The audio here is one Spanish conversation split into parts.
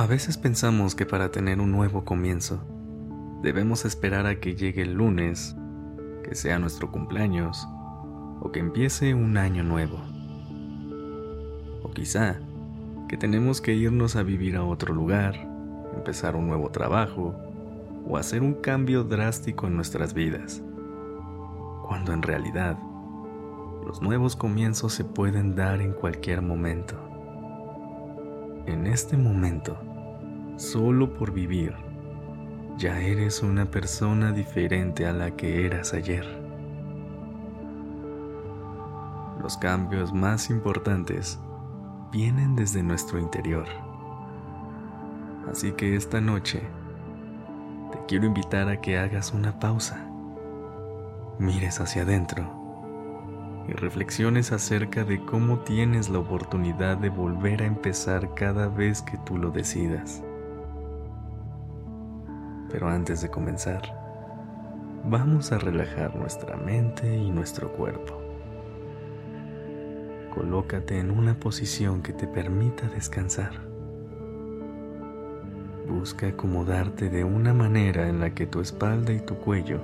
A veces pensamos que para tener un nuevo comienzo, debemos esperar a que llegue el lunes, que sea nuestro cumpleaños, o que empiece un año nuevo. O quizá que tenemos que irnos a vivir a otro lugar, empezar un nuevo trabajo, o hacer un cambio drástico en nuestras vidas. Cuando en realidad, los nuevos comienzos se pueden dar en cualquier momento. En este momento, solo por vivir, ya eres una persona diferente a la que eras ayer. Los cambios más importantes vienen desde nuestro interior. Así que esta noche te quiero invitar a que hagas una pausa, mires hacia adentro y reflexiones acerca de cómo tienes la oportunidad de volver a empezar cada vez que tú lo decidas. Pero antes de comenzar, vamos a relajar nuestra mente y nuestro cuerpo. Colócate en una posición que te permita descansar. Busca acomodarte de una manera en la que tu espalda y tu cuello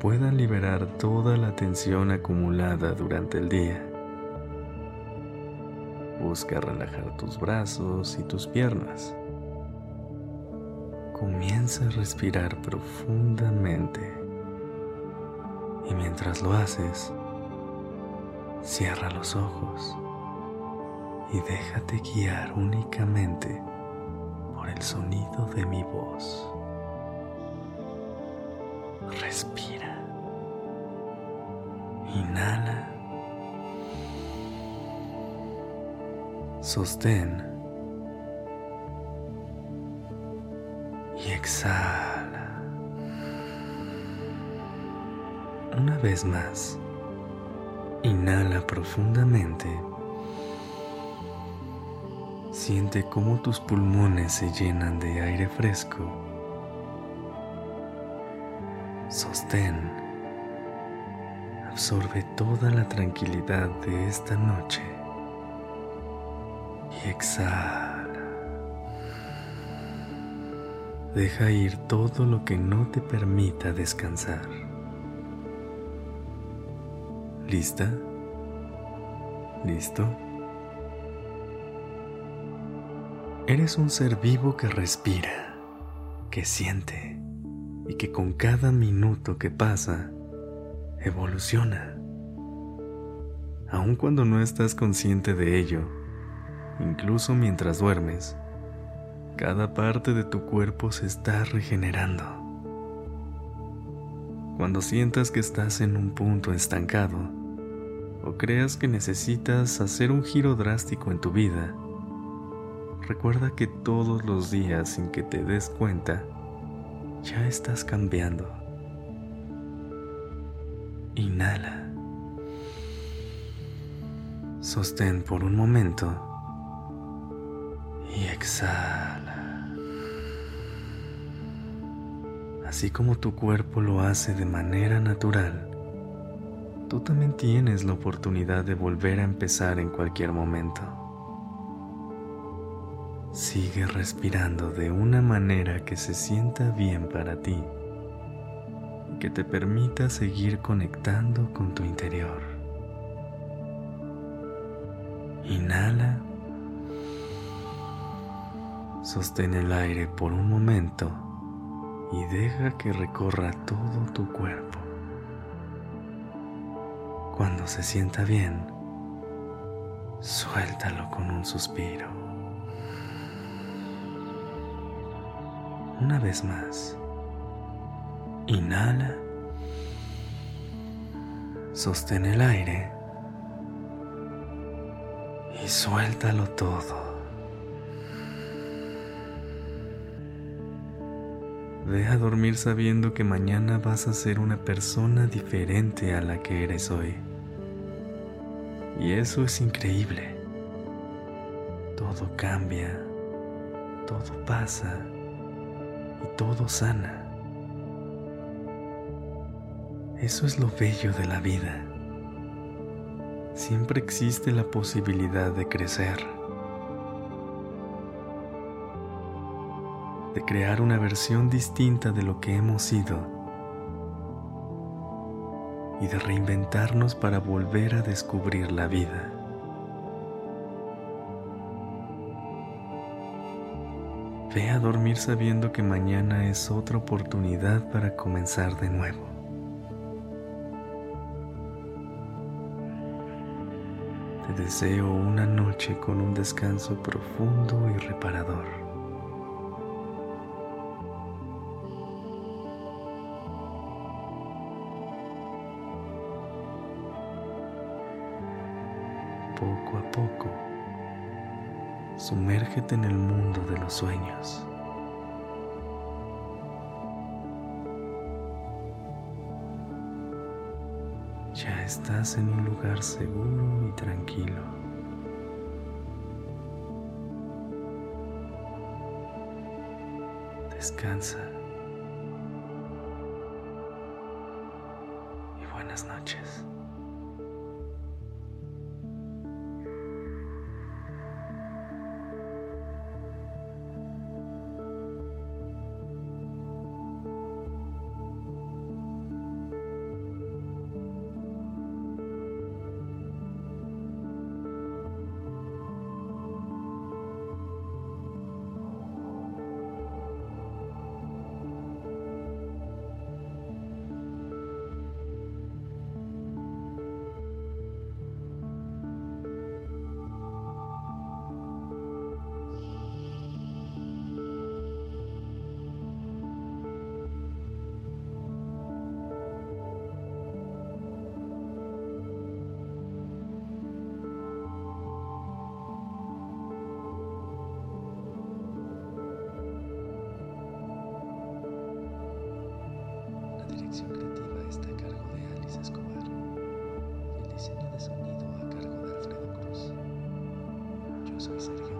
puedan liberar toda la tensión acumulada durante el día. Busca relajar tus brazos y tus piernas comienza a respirar profundamente. Y mientras lo haces, cierra los ojos y déjate guiar únicamente por el sonido de mi voz. Respira. Inhala. Sostén. Exhala. Una vez más, inhala profundamente. Siente cómo tus pulmones se llenan de aire fresco. Sostén. Absorbe toda la tranquilidad de esta noche. Y exhala. Deja ir todo lo que no te permita descansar. ¿Lista? ¿Listo? Eres un ser vivo que respira, que siente y que con cada minuto que pasa evoluciona. Aun cuando no estás consciente de ello, incluso mientras duermes, cada parte de tu cuerpo se está regenerando. Cuando sientas que estás en un punto estancado o creas que necesitas hacer un giro drástico en tu vida, recuerda que todos los días sin que te des cuenta, ya estás cambiando. Inhala. Sostén por un momento y exhala. Así como tu cuerpo lo hace de manera natural, tú también tienes la oportunidad de volver a empezar en cualquier momento. Sigue respirando de una manera que se sienta bien para ti y que te permita seguir conectando con tu interior. Inhala. Sostén el aire por un momento y deja que recorra todo tu cuerpo. Cuando se sienta bien, suéltalo con un suspiro. Una vez más, inhala, sostén el aire y suéltalo todo. Ve a dormir sabiendo que mañana vas a ser una persona diferente a la que eres hoy. Y eso es increíble. Todo cambia, todo pasa y todo sana. Eso es lo bello de la vida. Siempre existe la posibilidad de crecer. De crear una versión distinta de lo que hemos sido y de reinventarnos para volver a descubrir la vida. Ve a dormir sabiendo que mañana es otra oportunidad para comenzar de nuevo. Te deseo una noche con un descanso profundo y reparador. Poco a poco, sumérgete en el mundo de los sueños. Ya estás en un lugar seguro y tranquilo. Descansa. suicide